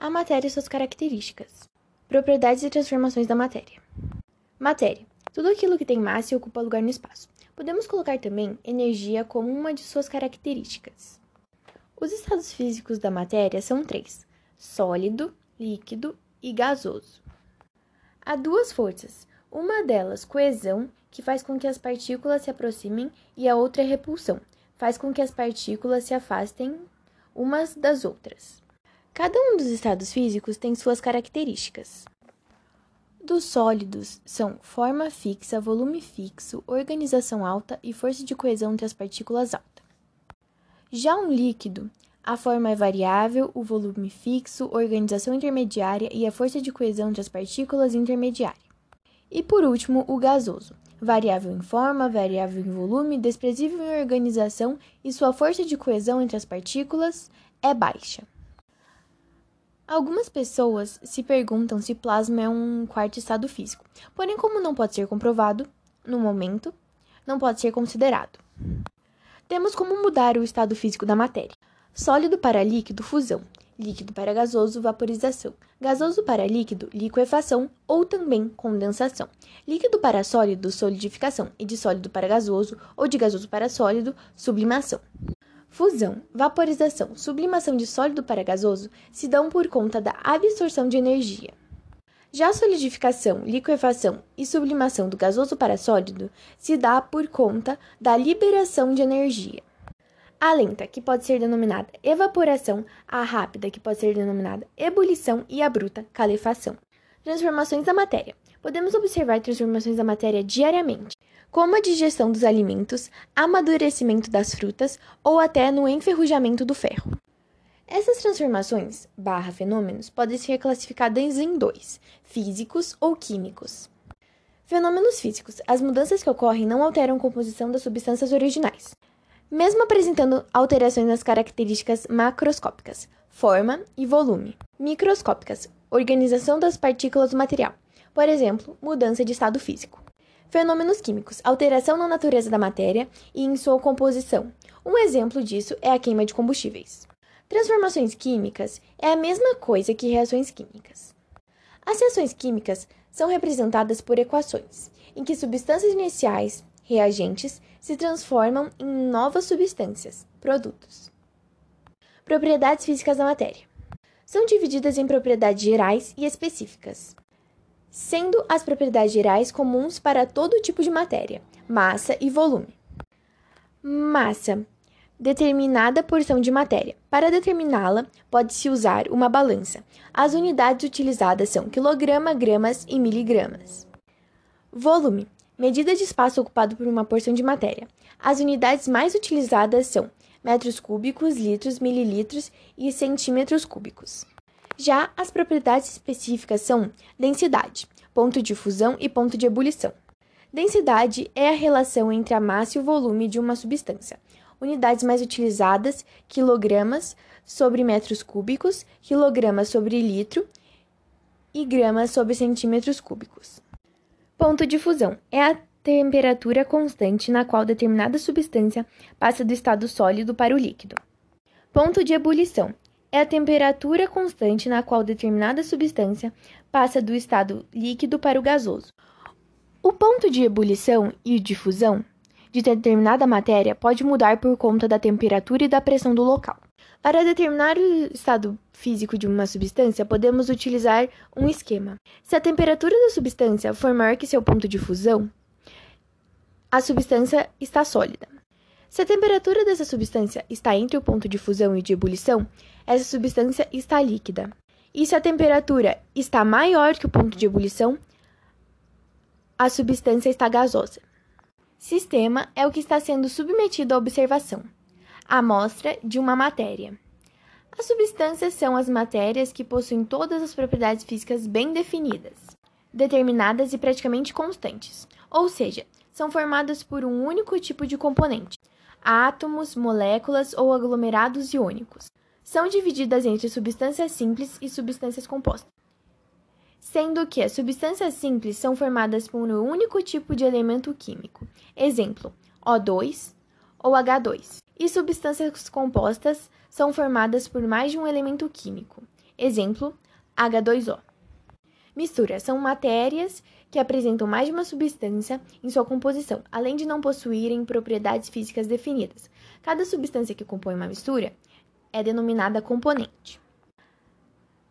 A matéria e suas características. Propriedades e transformações da matéria. Matéria. Tudo aquilo que tem massa e ocupa lugar no espaço. Podemos colocar também energia como uma de suas características. Os estados físicos da matéria são três: sólido, líquido e gasoso. Há duas forças. Uma delas, coesão, que faz com que as partículas se aproximem, e a outra repulsão, faz com que as partículas se afastem umas das outras. Cada um dos estados físicos tem suas características. Dos sólidos são forma fixa, volume fixo, organização alta e força de coesão entre as partículas alta. Já um líquido, a forma é variável, o volume fixo, organização intermediária e a força de coesão entre as partículas intermediária. E por último, o gasoso, variável em forma, variável em volume, desprezível em organização e sua força de coesão entre as partículas é baixa. Algumas pessoas se perguntam se plasma é um quarto estado físico, porém, como não pode ser comprovado no momento, não pode ser considerado. Temos como mudar o estado físico da matéria: sólido para líquido, fusão, líquido para gasoso, vaporização, gasoso para líquido, liquefação ou também condensação, líquido para sólido, solidificação. E de sólido para gasoso ou de gasoso para sólido, sublimação. Fusão, vaporização, sublimação de sólido para gasoso se dão por conta da absorção de energia. Já solidificação, liquefação e sublimação do gasoso para sólido se dá por conta da liberação de energia. A lenta, que pode ser denominada evaporação, a rápida, que pode ser denominada ebulição e a bruta, calefação. Transformações da matéria. Podemos observar transformações da matéria diariamente como a digestão dos alimentos, amadurecimento das frutas ou até no enferrujamento do ferro. Essas transformações, barra fenômenos, podem ser classificadas em dois, físicos ou químicos. Fenômenos físicos. As mudanças que ocorrem não alteram a composição das substâncias originais, mesmo apresentando alterações nas características macroscópicas, forma e volume. Microscópicas. Organização das partículas do material. Por exemplo, mudança de estado físico. Fenômenos químicos, alteração na natureza da matéria e em sua composição. Um exemplo disso é a queima de combustíveis. Transformações químicas é a mesma coisa que reações químicas. As reações químicas são representadas por equações, em que substâncias iniciais, reagentes, se transformam em novas substâncias, produtos. Propriedades físicas da matéria. São divididas em propriedades gerais e específicas sendo as propriedades gerais comuns para todo tipo de matéria, massa e volume. Massa determinada porção de matéria. Para determiná-la, pode-se usar uma balança. As unidades utilizadas são quilograma, gramas e miligramas. Volume medida de espaço ocupado por uma porção de matéria. As unidades mais utilizadas são metros cúbicos, litros, mililitros e centímetros cúbicos. Já as propriedades específicas são densidade, ponto de fusão e ponto de ebulição. Densidade é a relação entre a massa e o volume de uma substância. Unidades mais utilizadas: quilogramas sobre metros cúbicos, quilogramas sobre litro e gramas sobre centímetros cúbicos. Ponto de fusão é a temperatura constante na qual determinada substância passa do estado sólido para o líquido. Ponto de ebulição é a temperatura constante na qual determinada substância passa do estado líquido para o gasoso. O ponto de ebulição e de fusão de determinada matéria pode mudar por conta da temperatura e da pressão do local. Para determinar o estado físico de uma substância, podemos utilizar um esquema. Se a temperatura da substância for maior que seu ponto de fusão, a substância está sólida. Se a temperatura dessa substância está entre o ponto de fusão e de ebulição, essa substância está líquida. E se a temperatura está maior que o ponto de ebulição, a substância está gasosa. Sistema é o que está sendo submetido à observação. Amostra de uma matéria. As substâncias são as matérias que possuem todas as propriedades físicas bem definidas, determinadas e praticamente constantes, ou seja, são formadas por um único tipo de componente, átomos, moléculas ou aglomerados iônicos. São divididas entre substâncias simples e substâncias compostas, sendo que as substâncias simples são formadas por um único tipo de elemento químico, exemplo, O2 ou H2, e substâncias compostas são formadas por mais de um elemento químico, Exemplo, H2O. Misturas são matérias que apresentam mais de uma substância em sua composição, além de não possuírem propriedades físicas definidas. Cada substância que compõe uma mistura é denominada componente.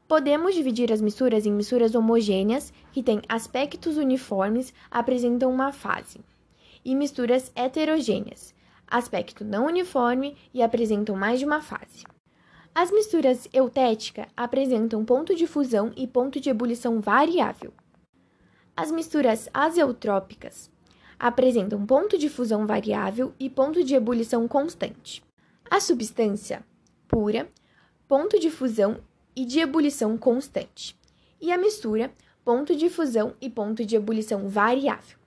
Podemos dividir as misturas em misturas homogêneas, que têm aspectos uniformes, apresentam uma fase, e misturas heterogêneas, aspecto não uniforme e apresentam mais de uma fase. As misturas eutética apresentam ponto de fusão e ponto de ebulição variável. As misturas azeotrópicas apresentam ponto de fusão variável e ponto de ebulição constante. A substância pura, ponto de fusão e de ebulição constante. E a mistura, ponto de fusão e ponto de ebulição variável.